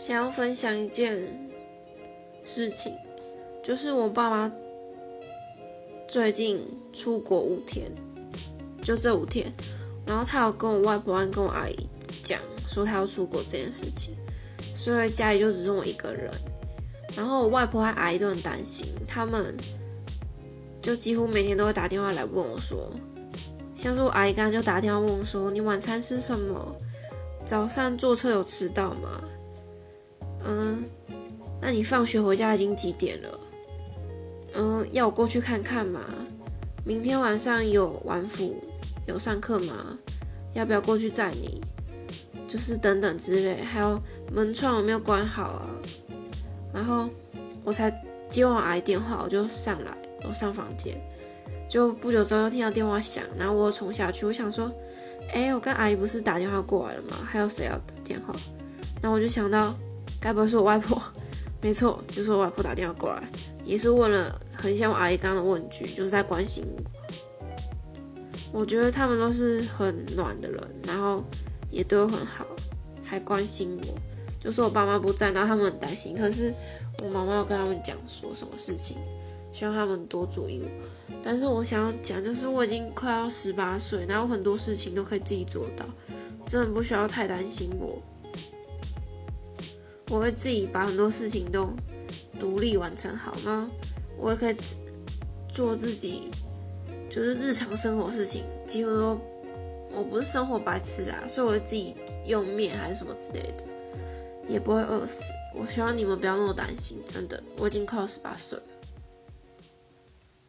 想要分享一件事情，就是我爸妈最近出国五天，就这五天，然后他有跟我外婆跟我阿姨讲说他要出国这件事情，所以家里就只剩我一个人。然后我外婆和阿姨都很担心，他们就几乎每天都会打电话来问我说，像是我阿姨刚刚就打电话问我说，你晚餐吃什么？早上坐车有迟到吗？嗯，那你放学回家已经几点了？嗯，要我过去看看吗？明天晚上有晚辅有上课吗？要不要过去载你？就是等等之类，还有门窗有没有关好啊？然后我才接完阿姨电话，我就上来，我上房间，就不久之后又听到电话响，然后我又冲下去，我想说，哎，我跟阿姨不是打电话过来了吗？还有谁要打电话？然后我就想到。该不会是我外婆？没错，就是我外婆打电话过来，也是问了很像我阿姨刚刚的问句，就是在关心我。我觉得他们都是很暖的人，然后也对我很好，还关心我。就是我爸妈不在，然后他们很担心。可是我妈妈要跟他们讲说什么事情，希望他们多注意我。但是我想要讲，就是我已经快要十八岁，然后很多事情都可以自己做到，真的不需要太担心我。我会自己把很多事情都独立完成好吗？我也可以做自己，就是日常生活事情，几乎都我不是生活白痴啦，所以我会自己用面还是什么之类的，也不会饿死。我希望你们不要那么担心，真的，我已经快要十八岁了。